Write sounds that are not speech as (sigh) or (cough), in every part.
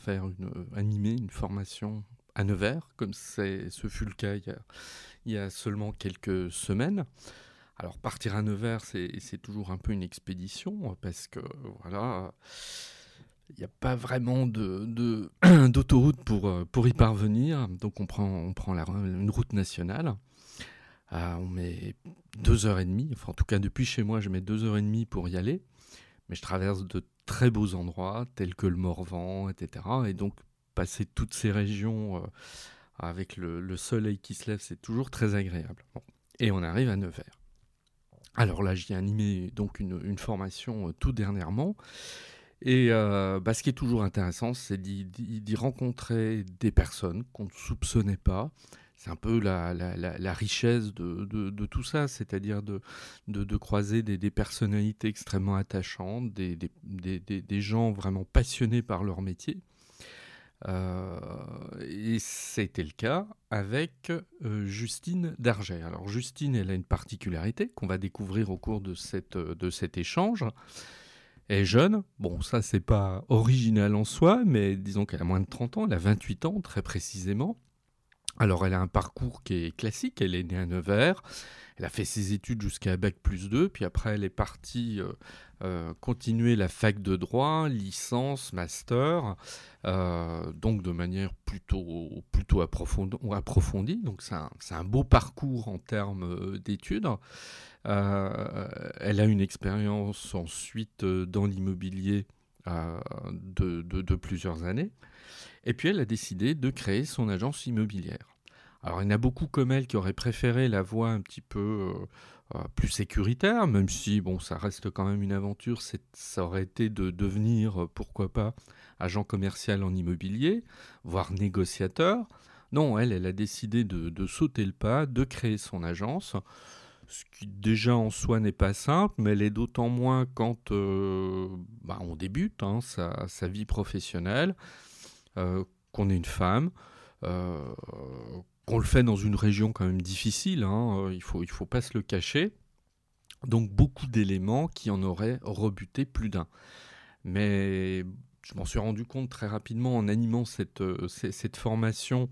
Faire une, euh, animer une formation à Nevers, comme ce fut le cas il y, a, seulement quelques semaines. Alors partir à Nevers, c'est toujours un peu une expédition, parce que voilà, il n'y a pas vraiment (clears throat) d'autoroute de, pour, euh, pour y parvenir. Donc on prend, on prend la, une route nationale. Euh, on met deux heures et demie, enfin en tout cas depuis chez moi, je mets deux heures et demie pour y aller. Mais je traverse de très beaux endroits tels que le Morvan, etc. Et donc passer toutes ces régions euh, avec le, soleil qui se lève, c'est toujours très agréable. Et on arrive à Nevers. Alors là, j'ai animé donc une, formation euh, tout dernièrement. Et euh, bah, ce qui est toujours intéressant, c'est d'y rencontrer des personnes qu'on ne soupçonnait pas, c'est un peu la, richesse de, tout ça, c'est-à-dire de, croiser des, personnalités extrêmement attachantes, des, gens vraiment passionnés par leur métier. Euh, et c'était le cas avec euh, Justine Darget. Alors Justine, elle a une particularité qu'on va découvrir au cours de, cette, de cet échange. Elle est jeune, bon ça c'est pas original en soi, mais disons qu'elle a moins de 30 ans, elle a 28 ans très précisément. Alors, elle a un parcours qui est classique. Elle est née à Nevers. Elle a fait ses études jusqu'à Bac plus 2. Puis après, elle est partie euh, euh, continuer la fac de droit, licence, master. Euh, donc, de manière plutôt, plutôt approfondie. Donc, c'est un, beau parcours en termes d'études. elle a une expérience ensuite dans l'immobilier de, plusieurs années. Et puis elle a décidé de créer son agence immobilière. Alors il y en a beaucoup comme elle qui auraient préféré la voie un petit peu euh, euh, plus sécuritaire, même si bon ça reste quand même une aventure, ça aurait été de devenir, euh, pourquoi pas, agent commercial en immobilier, voire négociateur. Non, elle, elle a décidé de, sauter le pas, de créer son agence ce qui déjà en soi n'est pas simple, mais elle est d'autant moins quand bah, on débute hein, sa, vie professionnelle. Qu'on est une femme, qu'on le fait dans une région quand même difficile, hein, euh, il ne faut, pas se le cacher. Donc beaucoup d'éléments qui en auraient rebuté plus d'un. Mais je m'en suis rendu compte très rapidement en animant cette, cette formation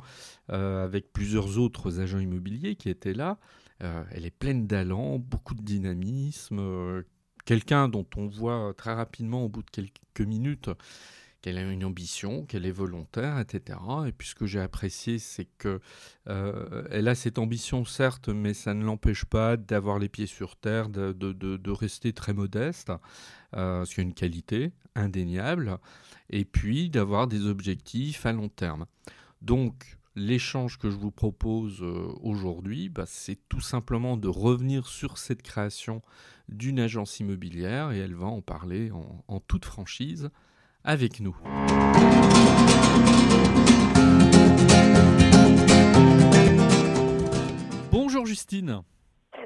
avec plusieurs autres agents immobiliers qui étaient là. elle est pleine d'allant, beaucoup de dynamisme. Quelqu'un dont on voit très rapidement au bout de quelques minutes qu'elle a une ambition, qu'elle est volontaire, etc. Et puis ce que j'ai apprécié, c'est que euh, a cette ambition, certes, mais ça ne l'empêche pas d'avoir les pieds sur terre, de, rester très modeste, euh, ce qui est une qualité indéniable, et puis d'avoir des objectifs à long terme. Donc, l'échange que je vous propose euh, aujourd'hui, bah, c'est tout simplement de revenir sur cette création d'une agence immobilière, et elle va en parler en toute franchise avec nous. Bonjour Justine.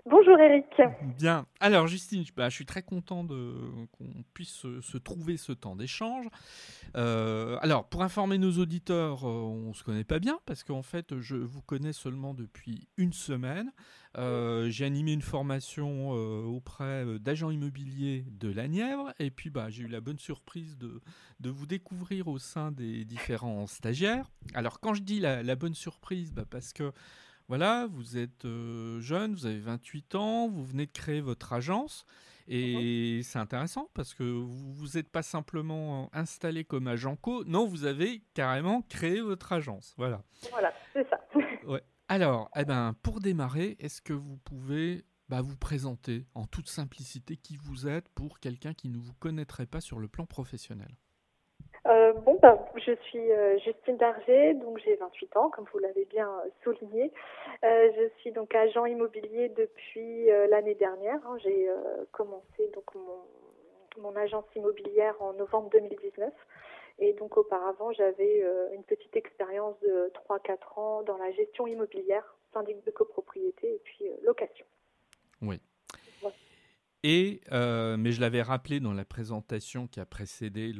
Bonjour Eric. Bien. Alors Justine, bah, je suis très content qu'on puisse se, trouver ce temps d'échange. Euh, alors pour informer nos auditeurs, euh, on ne se connaît pas bien parce qu'en fait je vous connais seulement depuis une semaine. Euh, j'ai animé une formation auprès d'agents immobiliers de la Nièvre et puis bah, j'ai eu la bonne surprise de, vous découvrir au sein des différents stagiaires. Alors quand je dis la, la bonne surprise, bah, parce que voilà, vous êtes euh, jeune, vous avez 28 ans, vous venez de créer votre agence. Et c'est intéressant parce que vous n'êtes pas simplement installé comme agent co, non, vous avez carrément créé votre agence. Voilà. Voilà, c'est ça. (laughs) ouais. Alors, eh ben, pour démarrer, est-ce que vous pouvez bah, vous présenter en toute simplicité qui vous êtes pour quelqu'un qui ne vous connaîtrait pas sur le plan professionnel? Euh, bon, bah, je suis euh, Justine Darger, donc j'ai 28 ans, comme vous l'avez bien euh, souligné. je suis donc agent immobilier depuis l'année dernière. Hein. J'ai commencé donc mon, mon, agence immobilière en novembre 2019. Et donc auparavant, j'avais une petite expérience de 3-4 ans dans la gestion immobilière, syndic de copropriété et puis location. Oui. Et, euh, mais je l'avais rappelé dans la présentation qui a précédé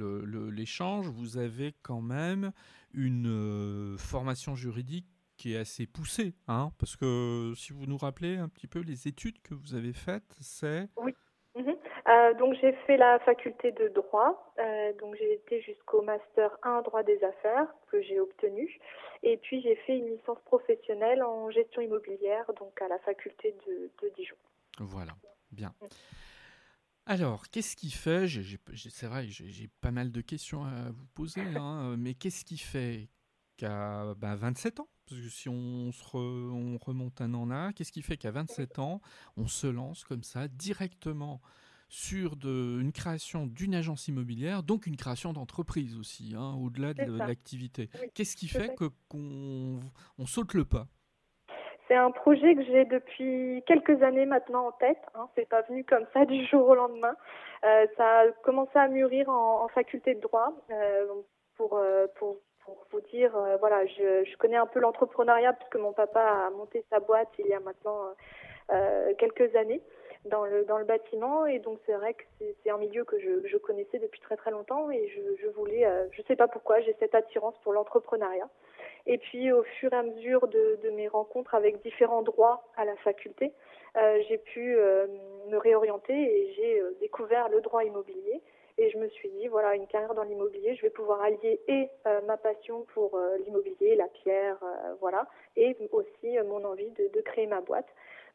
l'échange, vous avez quand même une euh, formation juridique qui est assez poussée, hein, parce que si vous nous rappelez un petit peu les études que vous avez faites, c'est... Oui. Mhm. Euh, donc j'ai fait la faculté de droit, donc j'ai été jusqu'au master 1 droit des affaires que j'ai obtenu, et puis j'ai fait une licence professionnelle en gestion immobilière, donc à la faculté de Dijon. Voilà, bien. Alors, qu'est-ce qui fait, c'est vrai, j'ai pas mal de questions à vous poser, hein, mais qu'est-ce qui fait qu'à 27 bah, ans, parce que si on, se on remonte un an là, qu'est-ce qui fait qu'à 27 ans, on se lance comme ça directement sur de, une création d'une agence immobilière, donc une création d'entreprise aussi, hein, au-delà de, l'activité? Qu'est-ce qui fait qu'on on saute le pas? C'est un projet que j'ai depuis quelques années maintenant en tête. Hein. C'est pas venu comme ça du jour au lendemain. Euh, ça a commencé à mûrir en, faculté de droit. Euh, pour, euh, pour, pour vous dire, voilà, je, je connais un peu l'entrepreneuriat puisque mon papa a monté sa boîte il y a maintenant quelques années dans le dans le bâtiment et donc c'est vrai que c'est un milieu que je, je connaissais depuis très très longtemps et je, je voulais, je sais pas pourquoi, j'ai cette attirance pour l'entrepreneuriat. Et puis au fur et à mesure de, mes rencontres avec différents droits à la faculté, euh, j'ai pu euh, me réorienter et j'ai euh, découvert le droit immobilier. Et je me suis dit, voilà, une carrière dans l'immobilier, je vais pouvoir allier et ma passion pour l'immobilier, la pierre, voilà, et aussi mon envie de créer ma boîte.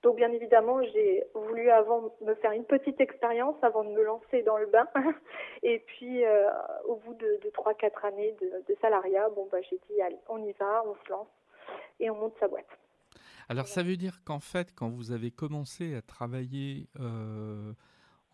Donc bien évidemment, j'ai voulu avant me faire une petite expérience avant de me lancer dans le bain. (laughs) Et puis euh, au bout de, de 3-4 années de, salariat, bon bah j'ai dit allez, on y va, on se lance et on monte sa boîte. Alors ça veut dire qu'en fait, quand vous avez commencé à travailler euh,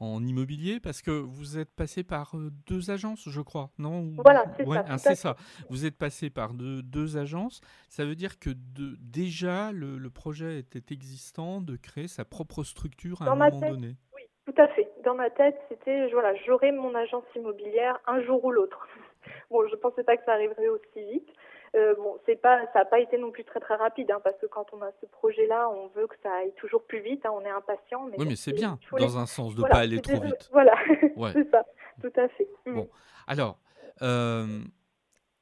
en immobilier parce que vous êtes passé par euh, deux agences, je crois, non Voilà, c'est ça. Ah, c'est ça. Vous êtes passé par deux, deux, agences. Ça veut dire que de, déjà le, le, projet était existant de créer sa propre structure à un moment donné. Oui, tout à fait. Dans ma tête, c'était voilà, j'aurai mon agence immobilière un jour ou l'autre. (laughs) Bon, je pensais pas que ça arriverait aussi vite. Euh, bon, c'est pas, ça n'a pas été non plus très très rapide, hein, parce que quand on a ce projet-là, on veut que ça aille toujours plus vite. Hein, on est impatient. Mais oui, mais c'est bien, dans un sens, de ne pas aller trop vite. Voilà, (laughs) c'est ça, tout à fait. Bon, alors, euh,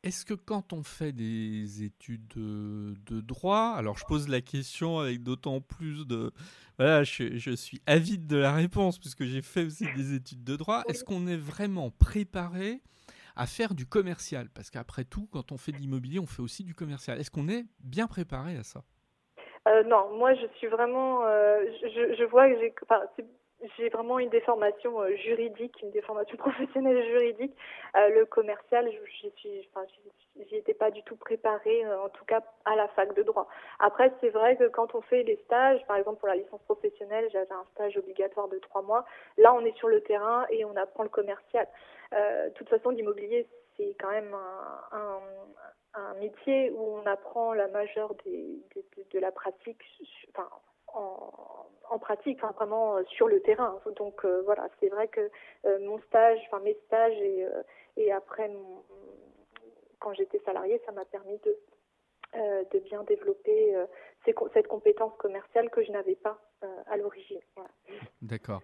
est-ce que quand on fait des études de, droit, alors je pose la question avec d'autant plus de, voilà, je, je, suis avide de la réponse puisque j'ai fait aussi des études de droit. Est-ce qu'on est vraiment préparé à faire du commercial Parce qu'après tout, quand on fait de l'immobilier, on fait aussi du commercial. Est-ce qu'on est bien préparé à ça? Euh, Non, moi je suis vraiment. Euh, je, vois que j'ai. J'ai vraiment une déformation euh, juridique, une déformation (laughs) professionnelle juridique. Euh, le commercial, j'y étais pas du tout préparée, euh, en tout cas à la fac de droit. Après, c'est vrai que quand on fait les stages, par exemple pour la licence professionnelle, j'avais un stage obligatoire de trois mois. Là, on est sur le terrain et on apprend le commercial. de toute façon, l'immobilier, c'est quand même un, un, métier où on apprend la majeure des, de, la pratique, en, en pratique, hein, vraiment euh, sur le terrain. Donc euh, voilà, c'est vrai que euh, mon stage, enfin mes stages et, et après mon, quand j'étais salariée, ça m'a permis de de bien développer cette compétence commerciale que je n'avais pas à l'origine. D'accord.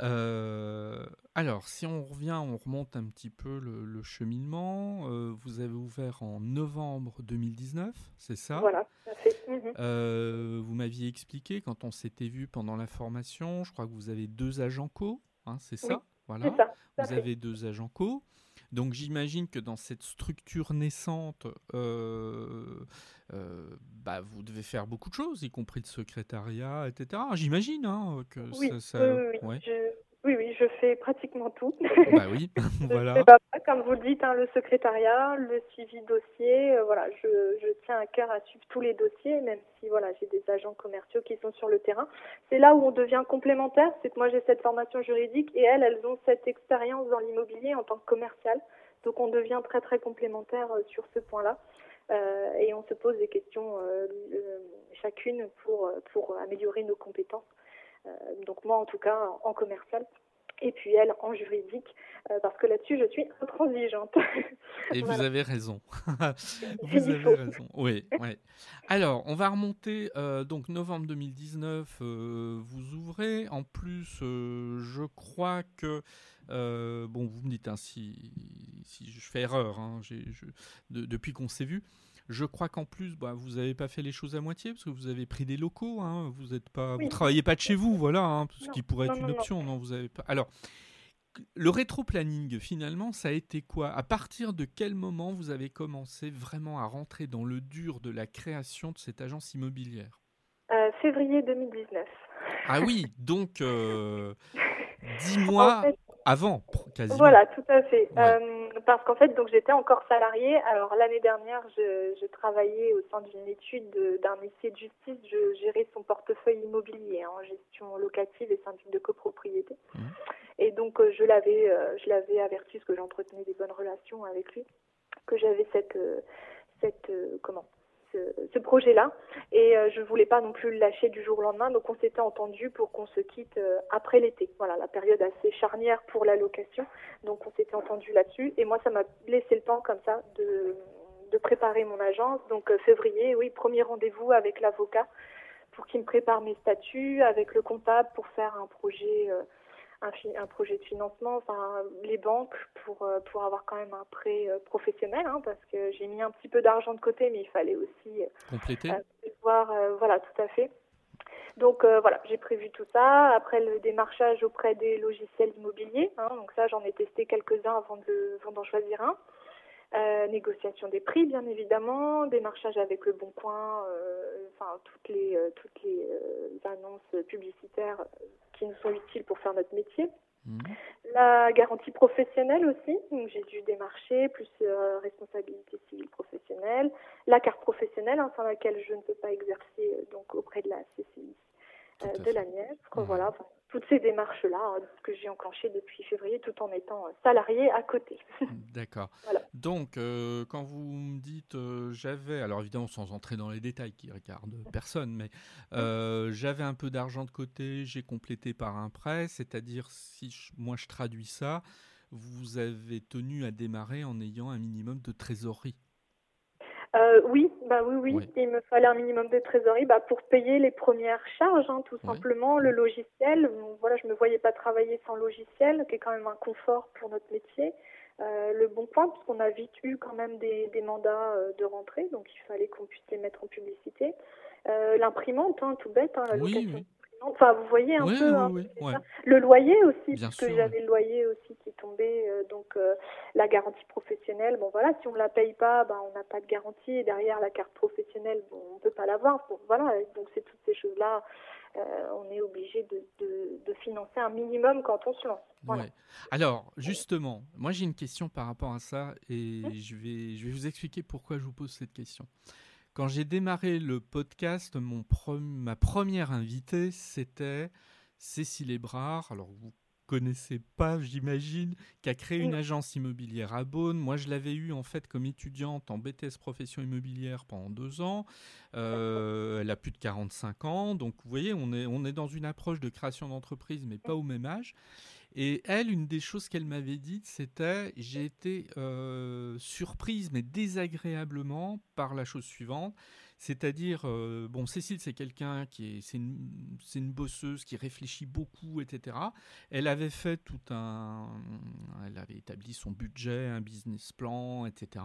Euh, alors, si on revient, on remonte un petit peu le, cheminement. Euh, vous avez ouvert en novembre 2019, c'est ça? Voilà. Mhm. Euh, vous m'aviez expliqué quand on s'était vu pendant la formation, je crois que vous avez deux agents co, hein, c'est ça? Voilà. Ça, vous avez deux agents co. Donc j'imagine que dans cette structure naissante, euh, euh, bah, vous devez faire beaucoup de choses, y compris le secrétariat, etc. J'imagine hein, que oui, ça... oui, oui. Oui, oui, je fais pratiquement tout. Bah (laughs) oui, (laughs) voilà. comme vous le dites, hein, le secrétariat, le suivi dossier, euh, voilà, je, je, tiens à cœur à suivre tous les dossiers, même si voilà, j'ai des agents commerciaux qui sont sur le terrain. C'est là où on devient complémentaire, c'est que moi j'ai cette formation juridique et elles, elles ont cette expérience dans l'immobilier en tant que commercial. Donc on devient très très complémentaire euh, sur ce point-là. Euh, et on se pose des questions euh, chacune pour, pour améliorer nos compétences. Donc moi en tout cas en commercial et puis elle en juridique, parce que là-dessus, je suis intransigeante. Et vous avez raison. (laughs) vous avez raison. Oui, oui. Alors, on va remonter, donc novembre 2019, vous ouvrez. En plus, je crois que euh, bon, vous me dites hein, si, si, je fais erreur, hein, depuis qu'on s'est vu. Je crois qu'en plus, bah, vous n'avez pas fait les choses à moitié parce que vous avez pris des locaux. Hein, vous êtes pas, vous travaillez pas de chez vous, voilà, ce qui pourrait être une option. Non, vous avez pas. Alors, le rétro-planning, finalement, ça a été quoi? À partir de quel moment vous avez commencé vraiment à rentrer dans le dur de la création de cette agence immobilière? Euh, Février 2019. Ah oui, donc euh, (laughs) dix mois avant, quasiment. Voilà, tout à fait. Euh, parce qu'en fait, donc j'étais encore salariée. Alors l'année dernière, je, je, travaillais au sein d'une étude d'un huissier de justice. Je gérais son portefeuille immobilier en gestion locative et syndic de copropriété. Mmh. Et donc euh, je l'avais, euh, je l'avais averti parce que j'entretenais des bonnes relations avec lui, que j'avais cette, cette comment ce, projet-là. Et euh, je ne voulais pas non plus le lâcher du jour au lendemain. Donc on s'était entendu pour qu'on se quitte euh, après l'été. Voilà, la période assez charnière pour la location. Donc on s'était entendu là-dessus. Et moi, ça m'a laissé le temps comme ça de, de préparer mon agence. Donc euh, février, oui, premier rendez-vous avec l'avocat pour qu'il me prépare mes statuts, avec le comptable pour faire un projet un, projet de financement, enfin les banques pour euh, pour avoir quand même un prêt euh, professionnel, hein, parce que j'ai mis un petit peu d'argent de côté, mais il fallait aussi euh, compléter. voir, voilà, tout à fait. Donc voilà, j'ai prévu tout ça. Après le démarchage auprès des logiciels immobiliers, hein, donc ça j'en ai testé quelques-uns avant de d'en choisir un. Euh, négociation des prix, bien évidemment, démarchage avec le Bon Coin, euh, enfin toutes les euh, toutes les annonces publicitaires qui nous sont utiles pour faire notre métier. Mhm. La garantie professionnelle aussi, donc j'ai dû démarcher, plus responsabilité civile professionnelle. La carte professionnelle, hein, sans laquelle je ne peux pas exercer donc auprès de la CCI de la Nièvre. Voilà, toutes ces démarches-là hein, que j'ai enclenchées depuis février tout en étant euh, salarié à côté. (laughs) D'accord. Donc, euh, quand vous me dites euh, j'avais, alors évidemment sans entrer dans les détails qui regardent (laughs) personne, mais j'avais un peu d'argent de côté, j'ai complété par un prêt, c'est-à-dire si moi je traduis ça, vous avez tenu à démarrer en ayant un minimum de trésorerie. Euh, oui, bah oui, oui, Il me fallait un minimum de trésorerie bah, pour payer les premières charges, hein, tout simplement. Le logiciel, voilà, je me voyais pas travailler sans logiciel, qui est quand même un confort pour notre métier. Euh, le bon point, puisqu'on a vite eu quand même des, des mandats euh, de rentrée, donc il fallait qu'on puisse les mettre en publicité. Euh, L'imprimante, hein, tout bête, hein, la location Enfin, vous voyez un peu hein, le loyer aussi, parce que j'avais le loyer aussi qui tombait, euh, donc euh, la garantie professionnelle. Bon voilà, si on ne la paye pas, ben, on n'a pas de garantie. Et derrière la carte professionnelle, bon, on peut pas l'avoir. Bon, voilà, donc c'est toutes ces choses-là. Euh, on est obligé de, de, financer un minimum quand on se lance. Alors, justement, moi j'ai une question par rapport à ça et je, vais, je vais vous expliquer pourquoi je vous pose cette question. Quand j'ai démarré le podcast, mon ma première invitée, c'était Cécile Ebrard. Alors, vous connaissez pas, j'imagine, qui a créé une agence immobilière à Beaune. Moi, je l'avais eue en fait comme étudiante en BTS profession immobilière pendant deux ans. Euh, elle a plus de 45 ans, donc vous voyez, on est, on est dans une approche de création d'entreprise, mais pas au même âge. Et elle, une des choses qu'elle m'avait dites, c'était j'ai été euh, surprise, mais désagréablement, par la chose suivante. C'est-à-dire, euh, bon, Cécile, c'est quelqu'un qui est, c'est une, c'est une bosseuse qui réfléchit beaucoup, etc. Elle avait fait tout un, elle avait établi son budget, un business plan, etc.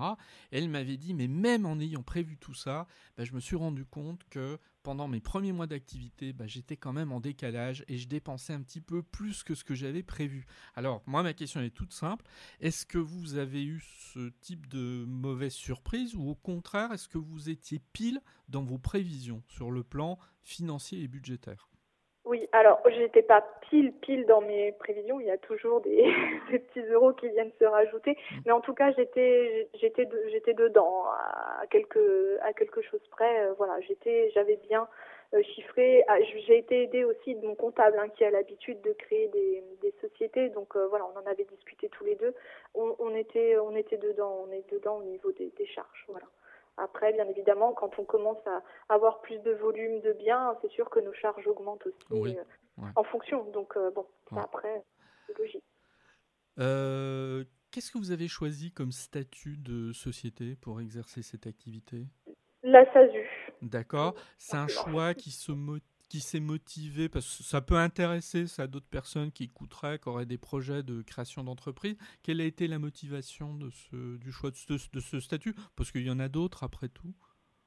Elle m'avait dit, mais même en ayant prévu tout ça, bah, je me suis rendu compte que pendant mes premiers mois d'activité, bah, j'étais quand même en décalage et je dépensais un petit peu plus que ce que j'avais prévu. Alors, moi, ma question est toute simple. Est-ce que vous avez eu ce type de mauvaise surprise ou au contraire, est-ce que vous étiez pile dans vos prévisions sur le plan financier et budgétaire? Oui, alors j'étais pas pile pile dans mes prévisions. Il y a toujours des, (laughs) petits euros qui viennent se rajouter, mais en tout cas j'étais j'étais j'étais dedans à quelque à quelque chose près. Euh, voilà, j'étais j'avais bien euh, chiffré. Ah, j'ai été aidée aussi de mon comptable hein, qui a l'habitude de créer des, des sociétés. Donc euh, voilà, on en avait discuté tous les deux. On, on, était on était dedans, on est dedans au niveau des, des charges. Voilà. Après, bien évidemment, quand on commence à avoir plus de volume de biens, c'est sûr que nos charges augmentent aussi euh, en fonction. Donc, euh, bon, après, c'est logique. Euh, qu'est-ce que vous avez choisi comme statut de société pour exercer cette activité? La SASU. D'accord. C'est un choix qui se motive qui s'est motivé, parce que ça peut intéresser ça d'autres personnes qui écouteraient, qui auraient des projets de création d'entreprise. Quelle a été la motivation de ce, du choix de ce, de ce statut? Parce qu'il y en a d'autres après tout.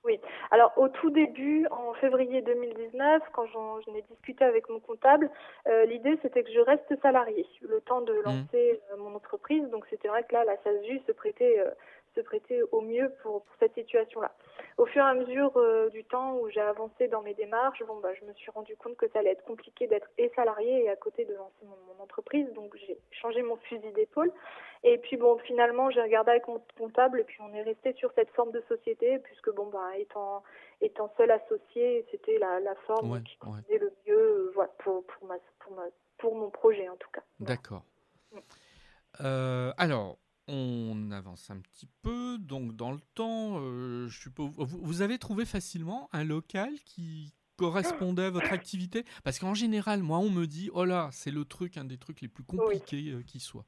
Oui. Alors au tout début, en février 2019, quand j'en ai discuté avec mon comptable, euh, l'idée c'était que je reste salarié le temps de mmh. lancer euh, mon entreprise. Donc c'était vrai que là, la SASU se prêtait euh, se prêter au mieux pour, pour cette situation-là. Au fur et à mesure euh, du temps où j'ai avancé dans mes démarches, bon, bah, je me suis rendu compte que ça allait être compliqué d'être et salarié et à côté de lancer mon, mon entreprise, donc j'ai changé mon fusil d'épaule. Et puis bon, finalement, j'ai regardé avec mon comptable et puis on est resté sur cette forme de société puisque bon, bah, étant étant seul associé, c'était la, la forme qui ouais. le mieux, euh, voilà, pour pour ma, pour ma pour mon projet en tout cas. D'accord. Euh, alors, on avance un petit peu, donc dans le temps, euh, je suppose, vous, avez trouvé facilement un local qui correspondait à votre (coughs) activité? Parce qu'en général, moi, on me dit, oh là, c'est le truc, un des trucs les plus compliqués euh, qui soit.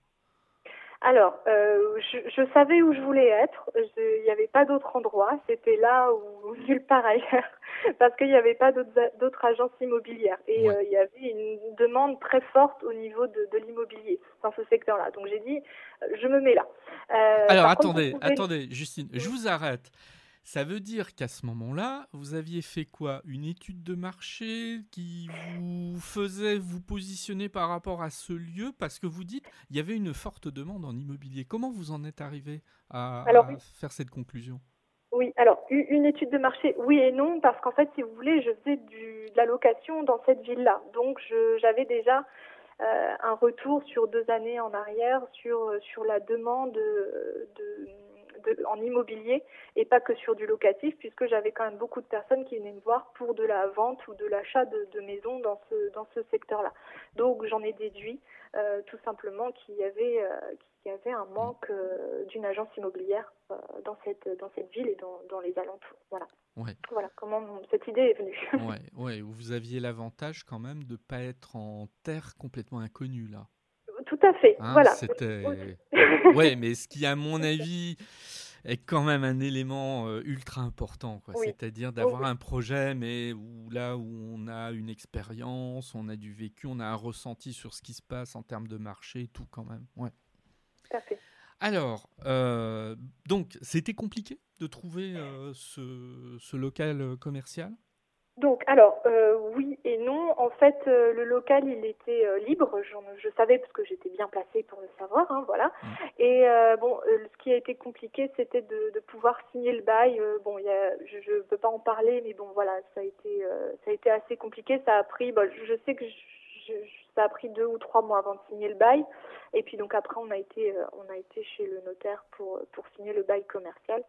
Alors, euh, je, savais où je voulais être. Il n'y avait pas d'autre endroit. C'était là ou nulle part ailleurs, (laughs) parce qu'il n'y avait pas d'autres agences immobilières. Et euh, il y avait une demande très forte au niveau de, l'immobilier dans ce secteur-là. Donc j'ai dit, euh, je me mets là. Alors attendez, attendez, Justine, je vous arrête. Ça veut dire qu'à ce moment-là, vous aviez fait quoi? Une étude de marché qui vous faisait vous positionner par rapport à ce lieu? Parce que vous dites il y avait une forte demande en immobilier. Comment vous en êtes arrivé à, faire cette conclusion? Oui, alors une étude de marché, oui et non, parce qu'en fait, si vous voulez, je faisais du, de la location dans cette ville-là. Donc, j'avais déjà euh, un retour sur deux années en arrière sur, sur la demande de, en immobilier et pas que sur du locatif, puisque j'avais quand même beaucoup de personnes qui venaient me voir pour de la vente ou de l'achat de, de maisons dans ce, dans ce secteur-là. Donc j'en ai déduit euh, tout simplement qu'il y avait, euh, qu'il y avait un manque euh, d'une agence immobilière dans, cette, dans cette ville et dans, dans les alentours. Voilà. Voilà comment cette idée est venue. ouais, ouais, vous aviez l'avantage quand même de ne pas être en terre complètement inconnue là. Tout à fait. Hein, voilà. C'était. (laughs) ouais, mais (laughs) ce qui, à mon avis, est quand même un élément euh, ultra important. C'est-à-dire d'avoir un projet, mais où, là où on a une expérience, on a du vécu, on a un ressenti sur ce qui se passe en termes de marché, tout quand même. Ouais. Tout à fait. Alors, euh, donc, c'était compliqué de trouver euh, ce, ce, local commercial? Donc, alors, euh, oui et non. En fait, euh, le local, il était euh, libre. Je savais parce que j'étais bien placée pour le savoir, hein, voilà. Mm. Et bon, ce qui a été compliqué, c'était de, de, pouvoir signer le bail. bon, y a, je ne peux pas en parler, mais bon, voilà, ça a été, ça a été assez compliqué. Ça a pris, bon, je sais que je, ça a pris deux ou trois mois avant de signer le bail. Et puis donc après, on a été, on a été chez le notaire pour pour signer le bail commercial.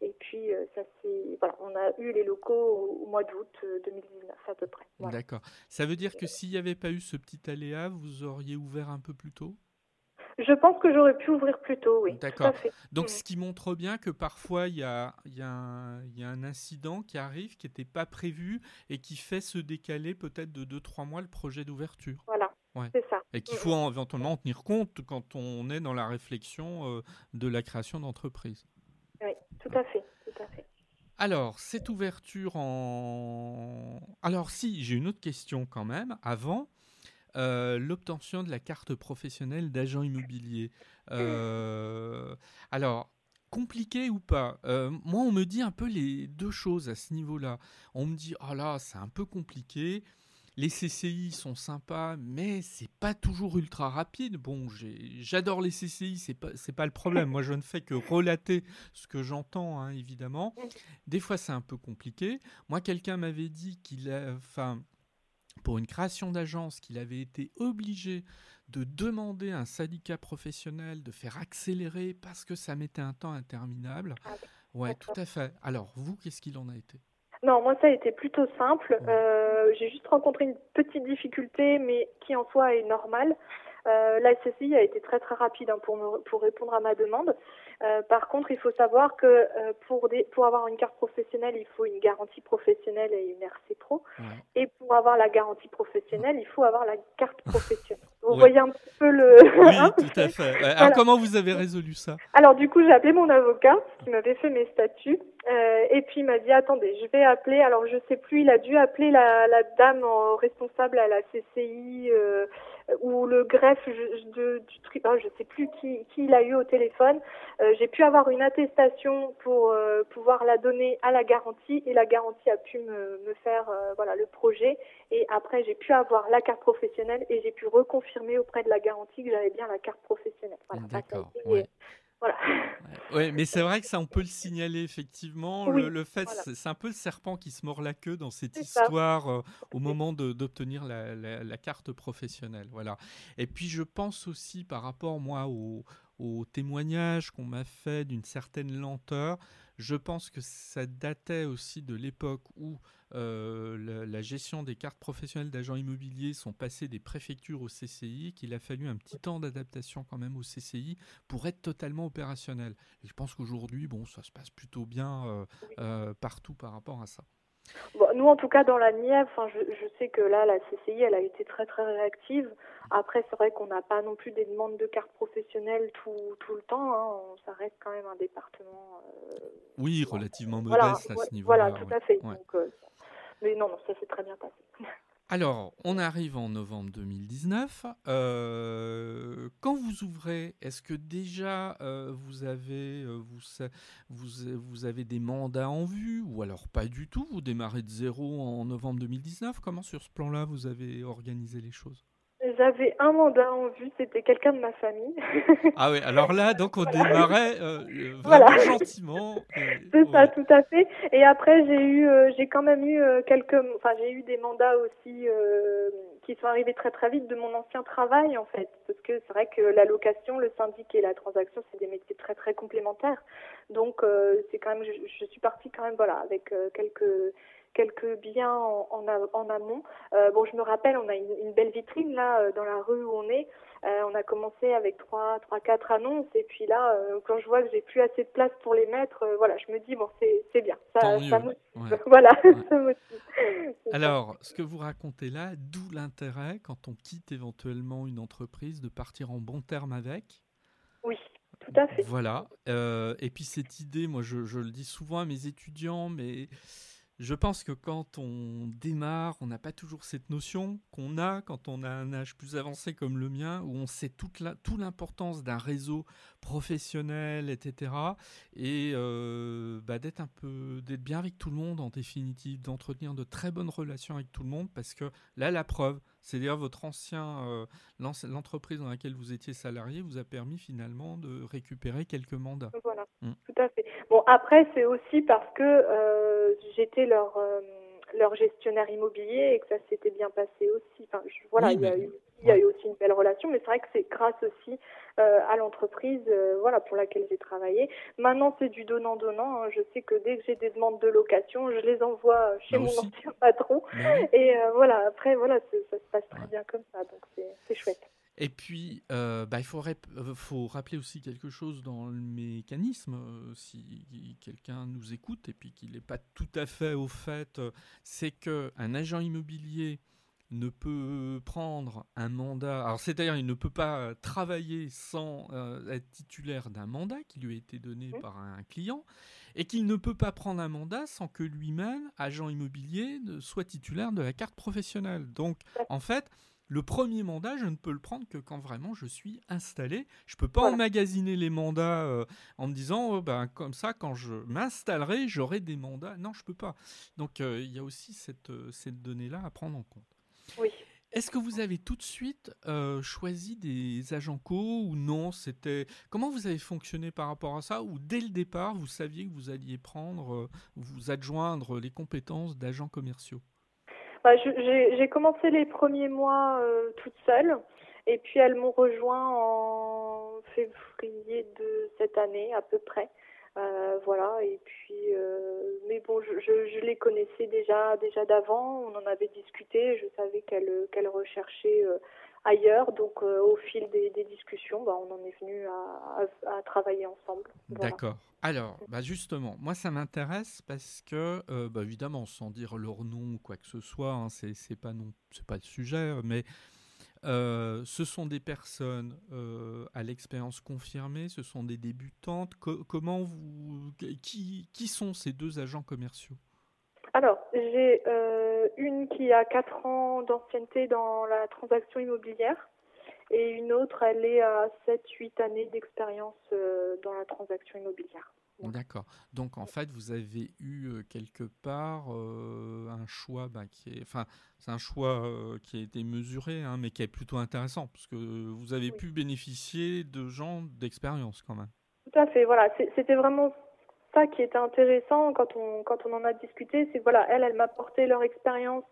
Et puis, euh, ça voilà, on a eu les locaux au, mois d'août 2019 euh, à peu près. D'accord. Ça veut dire que s'il n'y avait pas eu ce petit aléa, vous auriez ouvert un peu plus tôt? Je pense que j'aurais pu ouvrir plus tôt, oui. D'accord. Donc, mm. ce qui montre bien que parfois, il y a, y, a y a, un incident qui arrive, qui n'était pas prévu et qui fait se décaler peut-être de 2-3 mois le projet d'ouverture. Voilà. C'est ça. Et qu'il faut éventuellement en tenir compte quand on est dans la réflexion euh, de la création d'entreprise. Tout à fait, tout à fait. Alors, cette ouverture en... Alors si, j'ai une autre question quand même, avant. Euh, l'obtention de la carte professionnelle d'agent immobilier. Euh, alors, compliqué ou pas? Euh, Moi, on me dit un peu les deux choses à ce niveau-là. On me dit, oh là, c'est un peu compliqué. Les CCI sont sympas, mais c'est pas toujours ultra rapide. Bon, j'adore les CCI, c'est pas pas le problème. Moi, je ne fais que relater ce que j'entends, hein, évidemment. Des fois, c'est un peu compliqué. Moi, quelqu'un m'avait dit qu'il a, enfin, pour une création d'agence qu'il avait été obligé de demander à un syndicat professionnel de faire accélérer parce que ça mettait un temps interminable. Ah, ouais, tout à fait. Alors, vous, qu'est-ce qu'il en a été? Non, moi ça a été plutôt simple. Euh, j'ai juste rencontré une petite difficulté, mais qui en soi est normale. Euh, la SSI a été très très rapide hein, pour, pour répondre à ma demande. Euh, par contre, il faut savoir que euh, pour, des, pour avoir une carte professionnelle, il faut une garantie professionnelle et une RC Pro. Et pour avoir la garantie professionnelle, il faut avoir la carte professionnelle. (laughs) Vous voyez un petit peu le. Oui, (laughs) hein tout à fait. Alors, comment vous avez résolu ça? Alors, du coup, j'ai appelé mon avocat qui m'avait fait mes statuts. Euh, et puis, il m'a dit attendez, je vais appeler. Alors, je sais plus, il a dû appeler la, la dame responsable à la CCI. Euh, ou le greffe de, du truc, oh, je sais plus qui, qui il a eu au téléphone. Euh, j'ai pu avoir une attestation pour euh, pouvoir la donner à la garantie et la garantie a pu me, me faire euh, voilà le projet et après j'ai pu avoir la carte professionnelle et j'ai pu reconfirmer auprès de la garantie que j'avais bien la carte professionnelle. Voilà, D'accord. Voilà. Ouais, mais c'est vrai que ça, on peut le signaler effectivement. le, fait, c'est un peu le serpent qui se mord la queue dans cette histoire euh, au moment d'obtenir la, la, carte professionnelle. Voilà. Et puis, je pense aussi par rapport, moi, au, au témoignage qu'on m'a fait d'une certaine lenteur, je pense que ça datait aussi de l'époque où euh, la, gestion des cartes professionnelles d'agents immobiliers sont passées des préfectures au CCI, qu'il a fallu un petit temps d'adaptation quand même au CCI pour être totalement opérationnel. Et je pense qu'aujourd'hui, bon, ça se passe plutôt bien euh, euh, partout par rapport à ça. Nous, en tout cas, dans la Nièvre, je, je, sais que là, la CCI, elle a été très très réactive. Après, c'est vrai qu'on n'a pas non plus des demandes de cartes professionnelles tout, tout le temps. Hein. Ça reste quand même un département. oui, relativement modeste à ce niveau-là. Voilà, tout à fait. Mais non, ça s'est très bien passé. (laughs) Alors, on arrive en novembre 2019. Euh, quand vous ouvrez, est-ce que déjà euh, vous, avez, euh, vous, avez des mandats en vue ou alors pas du tout Vous démarrez de zéro en novembre 2019 Comment sur ce plan-là vous avez organisé les choses? J'avais un mandat en vue, c'était quelqu'un de ma famille. (laughs) ah oui, alors là, donc on démarrait euh, euh, (laughs) vraiment gentiment. (laughs) C'est ça, tout à fait. Et après, j'ai eu, euh, j'ai quand même eu quelques, enfin, j'ai eu des mandats aussi qui sont arrivés très très vite de mon ancien travail en fait, parce que c'est vrai que la location, le syndic et la transaction, c'est des métiers très très complémentaires. Donc c'est quand même, je, je, suis partie quand même, voilà, avec quelques quelques biens en, en, amont. Euh, bon, je me rappelle, on a une, belle vitrine là euh, dans la rue où on est. Euh, on a commencé avec trois, trois, quatre annonces et puis là, quand je vois que j'ai plus assez de place pour les mettre, voilà, je me dis bon, c'est bien, ça, (laughs) (laughs) ça motive. Voilà, ça motive. Alors, ce que vous racontez là, d'où l'intérêt quand on quitte éventuellement une entreprise de partir en bon terme avec? Oui. Tout à fait. Voilà. et puis cette idée, moi je, je, le dis souvent à mes étudiants, mais je pense que quand on démarre, on n'a pas toujours cette notion qu'on a quand on a un âge plus avancé comme le mien, où on sait toute l'importance d'un réseau professionnel, etc. Et euh, bah, d'être un peu, d'être bien avec tout le monde en définitive, d'entretenir de très bonnes relations avec tout le monde, parce que là, la preuve, c'est-à-dire votre ancien, euh, l'entreprise dans laquelle vous étiez salarié vous a permis finalement de récupérer quelques mandats. Voilà, mmh. tout à fait. Bon, après, c'est aussi parce que euh, j'étais leur euh, leur gestionnaire immobilier et que ça s'était bien passé aussi. Enfin, voilà, il, y a eu, il y a eu aussi une belle relation, mais c'est vrai que c'est grâce aussi euh, à l'entreprise euh, voilà, pour laquelle j'ai travaillé. Maintenant, c'est du donnant-donnant. Hein. Je sais que dès que j'ai des demandes de location, je les envoie chez mon ancien patron. Et euh, voilà, après, voilà, ça se passe très bien comme ça, donc c'est chouette. Et puis, euh, bah, il faut, euh, faut, rappeler aussi quelque chose dans le mécanisme, euh, si quelqu'un nous écoute et puis qu'il n'est pas tout à fait au fait, c'est qu'un agent immobilier ne peut prendre un mandat, alors c'est-à-dire il ne peut pas travailler sans être titulaire d'un mandat qui lui a été donné par un client, et qu'il ne peut pas prendre un mandat sans que lui-même, agent immobilier, soit titulaire de la carte professionnelle. Donc, en fait, le premier mandat, je ne peux le prendre que quand vraiment je suis installé. Je ne peux pas emmagasiner les mandats euh, en me disant, oh, ben, comme ça, quand je m'installerai, j'aurai des mandats. Non, je ne peux pas. Donc, euh, il y a aussi cette, euh, cette donnée-là à prendre en compte. Oui. Est-ce que vous avez tout de suite choisi des agents co ou non? C'était comment vous avez fonctionné par rapport à ça? Ou dès le départ, vous saviez que vous alliez prendre, vous adjoindre les compétences d'agents commerciaux? Bah, J'ai commencé les premiers mois toute seule. Et puis elles m'ont rejoint en février de cette année à peu près. Euh, voilà, et puis, euh, mais bon, je, je, les connaissais déjà, déjà d'avant. On en avait discuté. Je savais qu'elles qu'elle recherchaient euh, ailleurs. Donc, au fil des, discussions, bah, on en est venu à, travailler ensemble. D'accord. Alors, bah justement, moi, ça m'intéresse parce que, bah, évidemment, sans dire leur nom ou quoi que ce soit, hein, c'est pas non, c'est pas le sujet, mais euh, ce sont des personnes euh, à l'expérience confirmée, ce sont des débutantes. comment vous, qui, qui, sont ces deux agents commerciaux? Alors, j'ai euh, une qui a 4 ans d'ancienneté dans la transaction immobilière et une autre, elle est à 7-8 années d'expérience dans la transaction immobilière. D'accord. Donc en fait, vous avez eu euh, quelque part euh, un choix bah, qui est, enfin, c'est un choix euh, qui a été mesuré, hein, mais qui est plutôt intéressant parce que vous avez pu bénéficier de gens d'expérience quand même. Tout à fait. Voilà, c'était vraiment ça qui était intéressant quand on quand on en a discuté. C'est voilà, elle, elle m'a porté leur expérience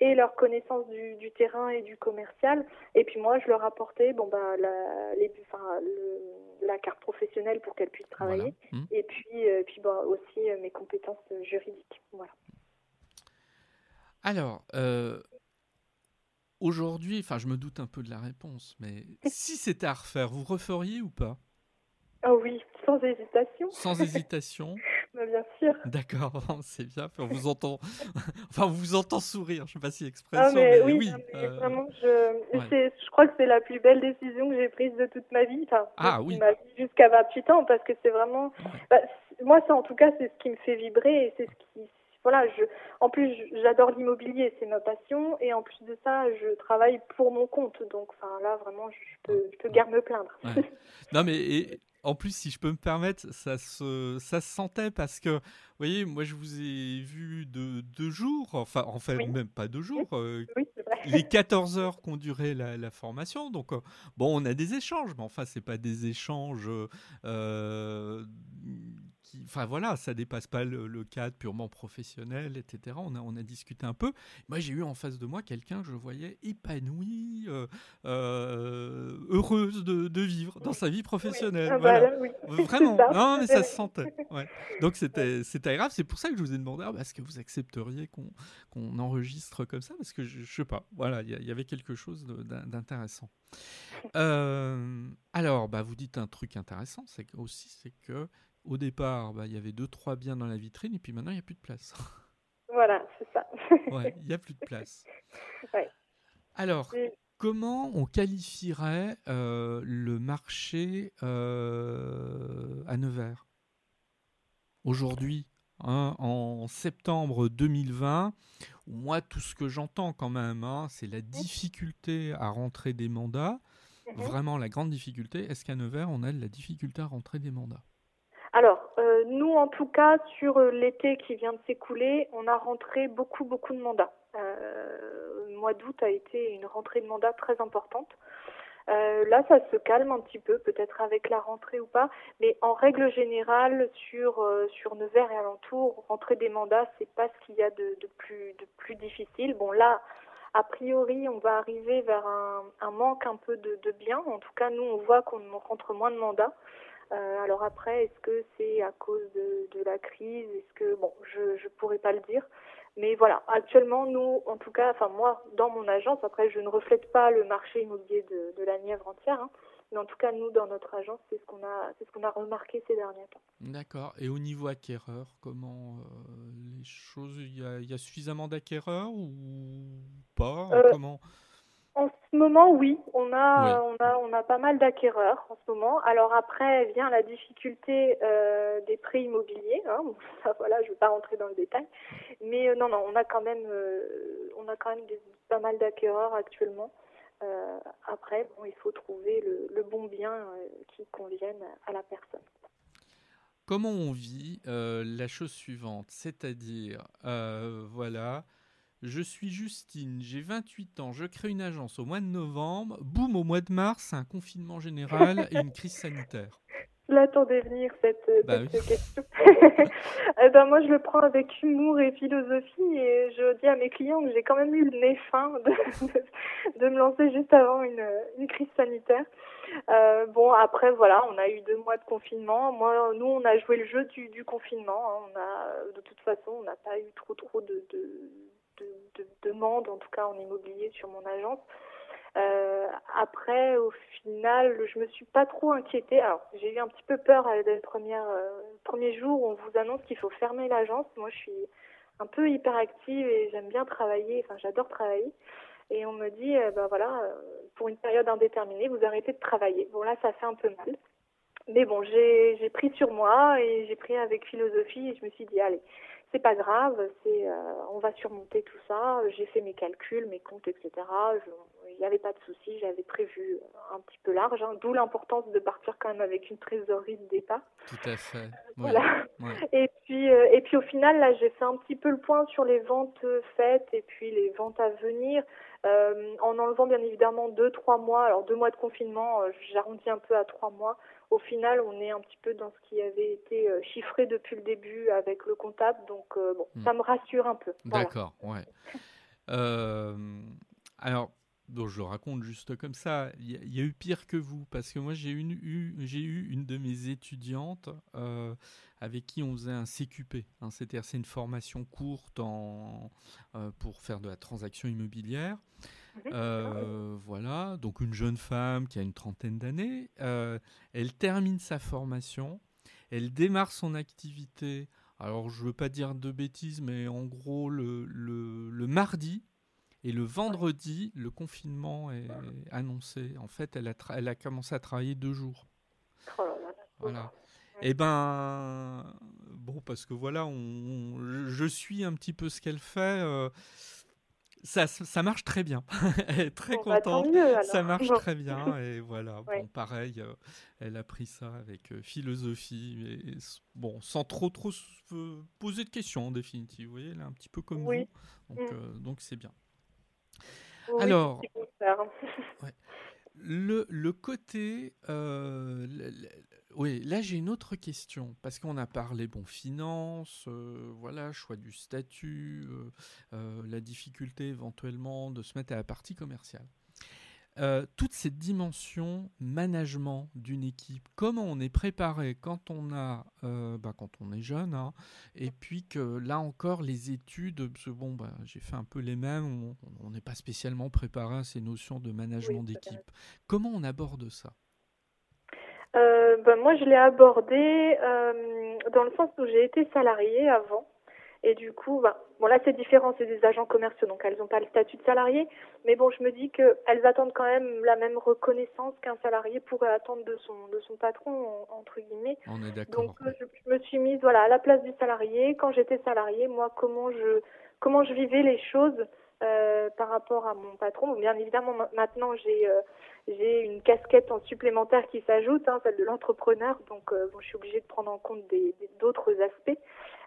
et leur connaissance du, du, terrain et du commercial. Et puis moi, je leur apportais bon bah la, les, enfin, le, la carte professionnelle pour qu'elles puissent travailler. Mmh. Et puis euh, puis bah, aussi euh, mes compétences juridiques. Voilà. Alors. Euh, aujourd'hui, enfin, je me doute un peu de la réponse, mais (laughs) si c'était à refaire, vous referiez ou pas? Oh oui, sans hésitation. Sans hésitation. (laughs) Bah, bien sûr. D'accord, (laughs) c'est bien. On vous entend, (laughs) enfin, on vous entend sourire. Je ne sais pas si expression. Ah, mais, oui, euh, vraiment, je... je crois que c'est la plus belle décision que j'ai prise de toute ma vie. Enfin, ah oui. Jusqu'à 28 ans, parce que c'est vraiment. Bah, moi, ça, en tout cas, c'est ce qui me fait vibrer et c'est ce qui voilà, je, en plus, j'adore l'immobilier, c'est ma passion, et en plus de ça, je travaille pour mon compte. Donc, enfin, là, vraiment, je peux, je peux guère me plaindre. non, mais en plus, si je peux me permettre, ça se, ça se sentait parce que, vous voyez, moi, je vous ai vu de deux jours, enfin, en fait, même pas deux jours, euh, les 14 heures qu'ont duré la, formation. Donc, euh, bon, on a des échanges, mais enfin, c'est pas des échanges. Euh, enfin voilà, ça dépasse pas le, cadre purement professionnel, etc. On a, on a discuté un peu. Moi, j'ai eu en face de moi quelqu'un que je voyais épanoui, euh, euh, heureuse de, vivre dans sa vie professionnelle. Ah bah Vraiment, (laughs) non, mais ça se sentait. (laughs) Donc c'était, c'était agréable. C'est pour ça que je vous ai demandé, ah, est-ce que vous accepteriez qu'on, qu'on enregistre comme ça? Parce que je, je sais pas. Voilà, il y, avait quelque chose d'intéressant. Euh, alors, bah, vous dites un truc intéressant, c'est aussi, c'est que au départ, bah, il y avait deux, trois biens dans la vitrine, et puis maintenant, il n'y a plus de place. (laughs) Voilà, c'est ça. (laughs) ouais, il n'y a plus de place. Alors, comment on qualifierait euh, le marché euh, à Nevers? Aujourd'hui, hein, en septembre 2020 Moi, tout ce que j'entends quand même, hein, c'est la difficulté à rentrer des mandats. Mhm. Vraiment la grande difficulté. Est-ce qu'à Nevers, on a de la difficulté à rentrer des mandats? Alors, euh, nous, en tout cas, sur euh, l'été qui vient de s'écouler, on a rentré beaucoup, beaucoup de mandats. Euh, le mois d'août a été une rentrée de mandats très importante. là, ça se calme un petit peu, peut-être avec la rentrée ou pas, mais en règle générale, sur sur Nevers et alentours, rentrer des mandats, c'est pas ce qu'il y a de, plus de plus difficile. Bon, là, a priori, on va arriver vers un, manque un peu de, de biens. En tout cas, nous, on voit qu'on rentre moins de mandats. Euh, alors après, est-ce que c'est à cause de, de la crise? Est-ce que bon, je ne pourrais pas le dire. Mais voilà, actuellement, nous, en tout cas, enfin moi, dans mon agence, après, je ne reflète pas le marché immobilier de, de la Nièvre entière, hein, mais en tout cas, nous, dans notre agence, c'est ce qu'on a, c'est ce qu'on a remarqué ces derniers temps. D'accord. Et au niveau acquéreur, comment euh, les choses, il y a, y a, suffisamment d'acquéreurs ou pas? Euh, Comment en ce moment, oui, on a, on a, on a pas mal d'acquéreurs en ce moment. Alors après vient la difficulté euh, des prix immobiliers. Hein. (laughs) voilà, je ne vais pas rentrer dans le détail, mais euh, non, non, on a quand même, euh, on a quand même pas mal d'acquéreurs actuellement. après, bon, il faut trouver le, le bon bien qui convienne à la personne. Comment on vit la chose suivante, c'est-à-dire, voilà je suis Justine, j'ai 28 ans, je crée une agence au mois de novembre. Boum, au mois de mars, un confinement général et une crise sanitaire. l'attendais venir cette, Bah cette oui. question. (laughs) Eh ben moi je le prends avec humour et philosophie et je dis à mes clients que j'ai quand même eu le nez fin de, de, de me lancer juste avant une, une crise sanitaire. Euh, bon après voilà, on a eu deux mois de confinement. Moi nous on a joué le jeu du, du confinement. hein. On a de toute façon on n'a pas eu trop trop de, de, de, de demandes en tout cas en immobilier sur mon agence. Euh, après, au final, je me suis pas trop inquiétée. Alors, j'ai eu un petit peu peur euh, dès le premier, euh, premier jour où on vous annonce qu'il faut fermer l'agence. Moi, je suis un peu hyperactive et j'aime bien travailler. Enfin, j'adore travailler. Et on me dit, euh, ben voilà, euh, pour une période indéterminée, vous arrêtez de travailler. Bon, là, ça fait un peu mal. Mais bon, j'ai pris sur moi et j'ai pris avec philosophie et je me suis dit, allez, c'est pas grave, c'est euh, on va surmonter tout ça. J'ai fait mes calculs, mes comptes, etc. Il n'y avait pas de souci, j'avais prévu un petit peu large, hein, d'où l'importance de partir quand même avec une trésorerie de départ. Tout à fait. Voilà. Ouais. Et puis, euh, et puis au final, là, j'ai fait un petit peu le point sur les ventes euh, faites et puis les ventes à venir, euh, en enlevant bien évidemment deux, trois mois. Alors deux mois de confinement, euh, j'arrondis un peu à trois mois. Au final, on est un petit peu dans ce qui avait été euh, chiffré depuis le début avec le comptable, donc euh, bon, Hmm. ça me rassure un peu. Voilà. D'accord, ouais. (laughs) Euh, alors, donc je le raconte juste comme ça. Il y, a- il y a eu pire que vous, parce que moi j'ai eu, j'ai eu une de mes étudiantes euh, avec qui on faisait un CQP. hein, C'est-à-dire c'est une formation courte en, pour faire de la transaction immobilière. Euh, voilà, donc une jeune femme qui a une trentaine d'années, euh, elle termine sa formation, elle démarre son activité. Alors je veux pas dire de bêtises, mais en gros le, le, le mardi et le vendredi, le confinement est annoncé. En fait, elle a, elle a commencé à travailler deux jours. Oh là là. Voilà. Et ben, bon, parce que voilà, on, je suis un petit peu ce qu'elle fait. euh, ça, ça marche très bien. (laughs) Elle est très Bon, bah, contente. Ça marche Bon. très bien. Et voilà, (laughs) Ouais. bon, pareil, euh, elle a pris ça avec euh, philosophie. Et, bon, sans trop, trop euh, poser de questions en définitive. Vous voyez, elle est un petit peu comme Oui. vous. Donc, Mm. donc c'est bien. Oui, Alors. (laughs) Le, le côté. euh, oui, là j'ai une autre question. Parce qu'on a parlé, bon, finance, euh, voilà, choix du statut, euh, euh, la difficulté éventuellement de se mettre à la partie commerciale. Euh, toute cette dimension management d'une équipe, comment on est préparé quand on a, bah, quand on est jeune, hein, et puis que là encore les études, parce que bon, bah, j'ai fait un peu les mêmes, on- n'est pas spécialement préparé à ces notions de management Oui, d'équipe. Comment on aborde ça? Euh, ben, moi, je l'ai abordé euh, dans le sens où j'ai été salariée avant. Et du coup, ben, bon là c'est différent, c'est des agents commerciaux, donc elles n'ont pas le statut de salarié. Mais bon, je me dis qu'elles attendent quand même la même reconnaissance qu'un salarié pourrait attendre de son, de son patron, en- entre guillemets. On est d'accord. Donc euh, je, je me suis mise voilà à la place du salarié. Quand j'étais salariée, moi comment je comment je vivais les choses? Euh, par rapport à mon patron. Bien évidemment ma- maintenant j'ai euh, j'ai une casquette en supplémentaire qui s'ajoute, hein, celle de l'entrepreneur. Donc euh, je suis obligée de prendre en compte d'autres aspects.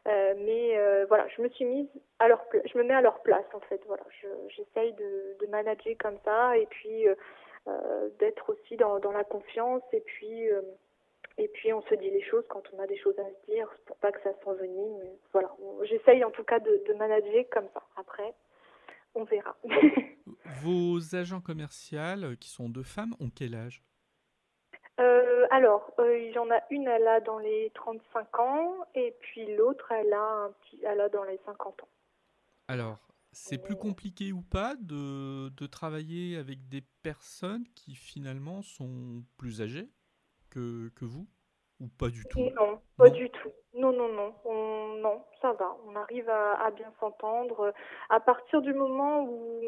Mais voilà, je me suis mise à leur je me mets à leur place en fait. Voilà, je- j'essaye de, manager comme ça et puis d'être aussi dans, la confiance et puis et puis on se dit les choses quand on a des choses à se dire pour pas que ça s'envenime. Voilà, j'essaye en tout cas de, de manager comme ça. Après, on verra. (laughs) Vos agents commerciaux, euh, qui sont deux femmes, ont quel âge? Euh, alors, euh, il y en a une, elle a dans les 35 ans et puis l'autre, elle a un petit, elle a dans les 50 ans. Alors, c'est plus compliqué ou pas de, de travailler avec des personnes qui finalement sont plus âgées que, que vous? Ou pas du tout Non, pas Non. du tout. Non, non, non. On, non, ça va. On arrive à, à bien s'entendre. À partir du moment où,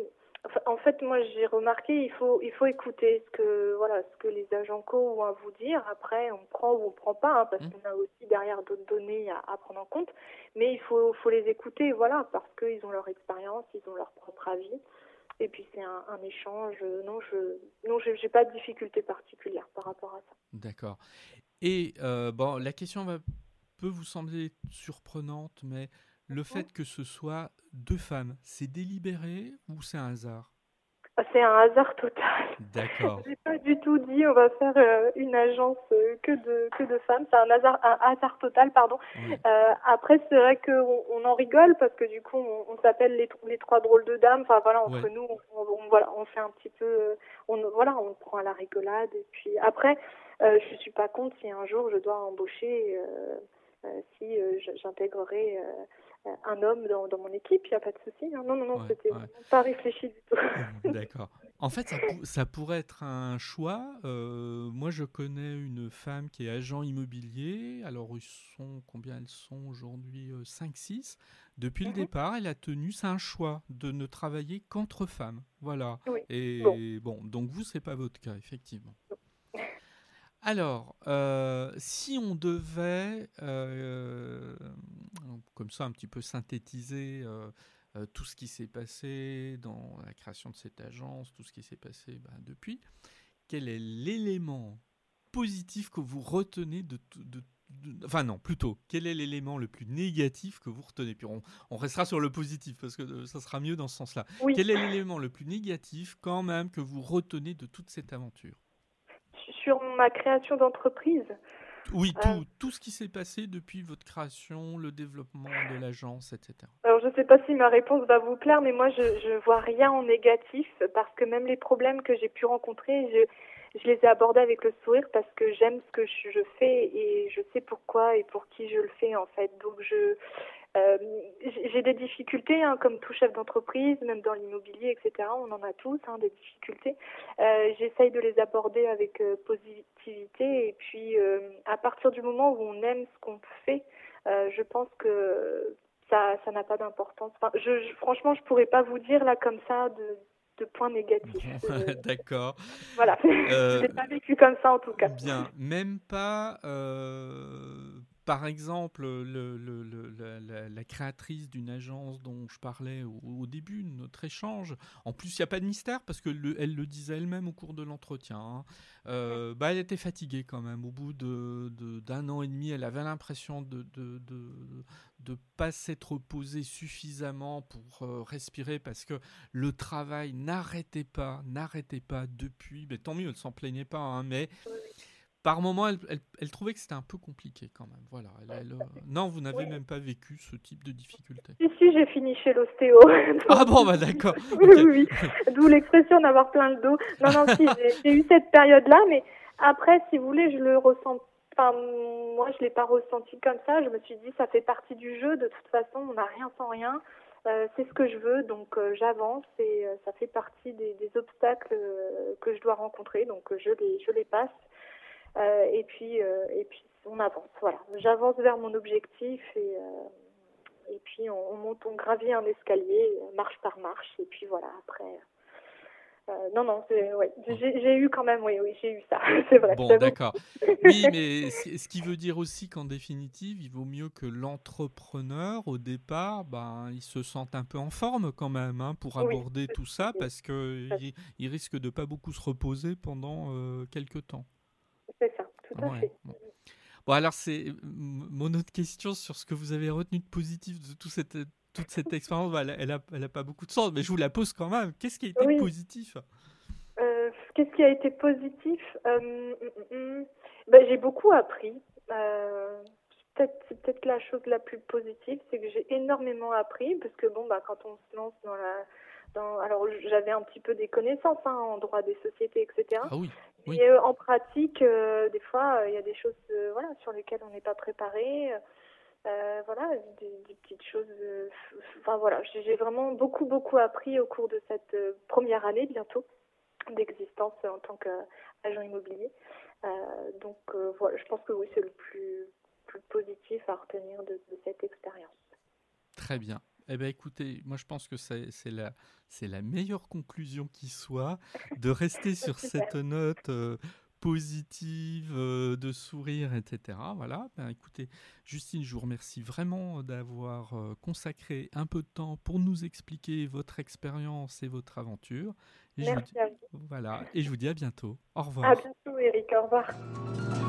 en fait, moi, j'ai remarqué, il faut, il faut écouter ce que, voilà, ce que les agents co ont à vous dire. Après, on prend ou on prend pas, hein, parce Mhm. qu'on a aussi derrière d'autres données à, à prendre en compte. Mais il faut, faut les écouter, voilà, parce qu'ils ont leur expérience, ils ont leur propre avis. Et puis c'est un, un échange. Non, je, non, j'ai pas de difficulté particulière par rapport à ça. D'accord. Et euh, bon, la question va, peut vous sembler surprenante, mais le fait que ce soit deux femmes, c'est délibéré ou c'est un hasard? C'est un hasard total. D'accord. (laughs) J'ai pas du tout dit on va faire euh, une agence euh, que de que de femmes. C'est un hasard un hasard total pardon. Oui. Euh, après c'est vrai qu'on on en rigole parce que du coup on, on s'appelle les les trois drôles de dames. Enfin voilà entre Ouais. nous on, on- voilà on fait un petit peu on voilà on prend à la rigolade et puis après euh, je suis pas contre si un jour je dois embaucher euh, euh, si j'intégrerai un homme dans, dans mon équipe, il n'y a pas de souci. hein. Non, non, non, Ouais, c'était ouais. pas réfléchi du tout. (laughs) D'accord. En fait, ça, pou- ça pourrait être un choix. Euh, moi, je connais une femme qui est agent immobilier. Alors, ils sont, combien elles sont aujourd'hui 5-6. Depuis le Mhm. départ, elle a tenu, c'est un choix de ne travailler qu'entre femmes. Voilà. Oui. Et Bon. bon, donc vous, c'est pas votre cas, effectivement. Alors, euh, si on devait, euh, comme ça, un petit peu synthétiser euh, tout ce qui s'est passé dans la création de cette agence, tout ce qui s'est passé ben, depuis, quel est l'élément positif que vous retenez de, tout- de- de- Enfin non, plutôt, quel est l'élément le plus négatif que vous retenez? Puis on, on restera sur le positif, parce que ça sera mieux dans ce sens-là. Oui. Quel est l'élément le plus négatif quand même que vous retenez de toute cette aventure? Sur ma création d'entreprise, Oui, Euh. tout, tout ce qui s'est passé depuis votre création, le développement de l'agence, etc. alors je ne sais pas si ma réponse va vous plaire, mais moi je je vois rien en négatif parce que même les problèmes que j'ai pu rencontrer, je, je les ai abordés avec le sourire parce que j'aime ce que je, je fais et je sais pourquoi et pour qui je le fais en fait. Donc je euh, j'ai des difficultés, hein, comme tout chef d'entreprise, même dans l'immobilier, etc. On en a tous hein, des difficultés. Euh, J'essaye de les aborder avec euh, positivité et puis à partir du moment où on aime ce qu'on fait, je pense que ça ça n'a pas d'importance. Enfin, je, je- franchement, je pourrais pas vous dire là comme ça de, de points négatifs. (laughs) D'accord. voilà, (laughs) je pas vécu comme ça en tout cas. Bien, même pas, par exemple, le- le- le- la, créatrice d'une agence dont je parlais au, au début de notre échange. En plus, il n'y a pas de mystère parce que le- elle le disait elle-même au cours de l'entretien. hein. Euh, bah, elle était fatiguée quand même. Au bout de- de- d'un an et demi, elle avait l'impression de de pas s'être posée suffisamment pour euh, respirer parce que le travail n'arrêtait pas, n'arrêtait pas depuis. Mais tant mieux, elle s'en plaignait pas, hein, mais par moment, elle, elle- elle trouvait que c'était un peu compliqué quand même. Voilà. elle- euh, non, vous n'avez Oui. même pas vécu ce type de difficulté. Si, si, j'ai fini chez l'ostéo. (laughs) Ah bon, bah d'accord. (laughs) oui, ok. oui, oui. D'où l'expression d'avoir plein le dos. Non, non, si, j'ai- eu cette période-là, mais après, si vous voulez, je le ressens. Enfin, moi, je l'ai pas ressenti comme ça. Je me suis dit, ça fait partie du jeu. De toute façon, on n'a rien sans rien. Euh, c'est ce que je veux, donc euh, j'avance et euh, ça fait partie des, des obstacles que je dois rencontrer, donc je les, je les passe. Euh, et puis, euh, et puis, on avance. Voilà, j'avance vers mon objectif et. euh, et puis on, on monte, on gravit un escalier, marche par marche, et puis voilà, après. euh, non, non, ouais, j'ai eu quand même, oui, oui, j'ai eu ça, (laughs) c'est vrai. Bon, d'accord. Oui, mais ce qui veut dire aussi qu'en définitive, il vaut mieux que l'entrepreneur, au départ, ben, il se sente un peu en forme quand même hein, pour Oui, aborder tout ça, parce que il, il risque de pas beaucoup se reposer pendant euh, quelques temps. Tout Ouais, bon. Bon, alors, c'est mon autre question sur ce que vous avez retenu de positif de tout cette, toute cette expérience. bah, elle, a- elle a, elle a pas beaucoup de sens, mais je vous la pose quand même. Qu'est-ce qui a été Oui. positif? Euh, Qu'est-ce qui a été positif? Euh. Ben, J'ai beaucoup appris. Euh, c'est peut-être c'est peut-être la chose la plus positive, c'est que j'ai énormément appris, parce que bon, bah, quand on se lance dans la... Dans, alors j'avais un petit peu des connaissances hein, en droit des sociétés, etc. Ah oui, oui. Et euh, en pratique, euh, des fois, euh, il y a des choses voilà, sur lesquelles on n'est pas préparé. Voilà, des, des petites choses. Enfin voilà, j'ai vraiment beaucoup, beaucoup appris au cours de cette première année bientôt d'existence en tant qu'agent immobilier. Donc voilà, je pense que oui, c'est le plus, plus positif à retenir de, de cette expérience. Très bien. Eh bien, écoutez, moi je pense que c'est la, meilleure conclusion qui soit de rester (laughs) sur cette note euh, positive, euh, de sourire, etc. Voilà. Ben, écoutez, Justine, je vous remercie vraiment d'avoir euh, consacré un peu de temps pour nous expliquer votre expérience et votre aventure. Et je vous Merci dis- à vous. voilà. Et je vous dis à bientôt. Au À revoir. bientôt, Eric. Au revoir.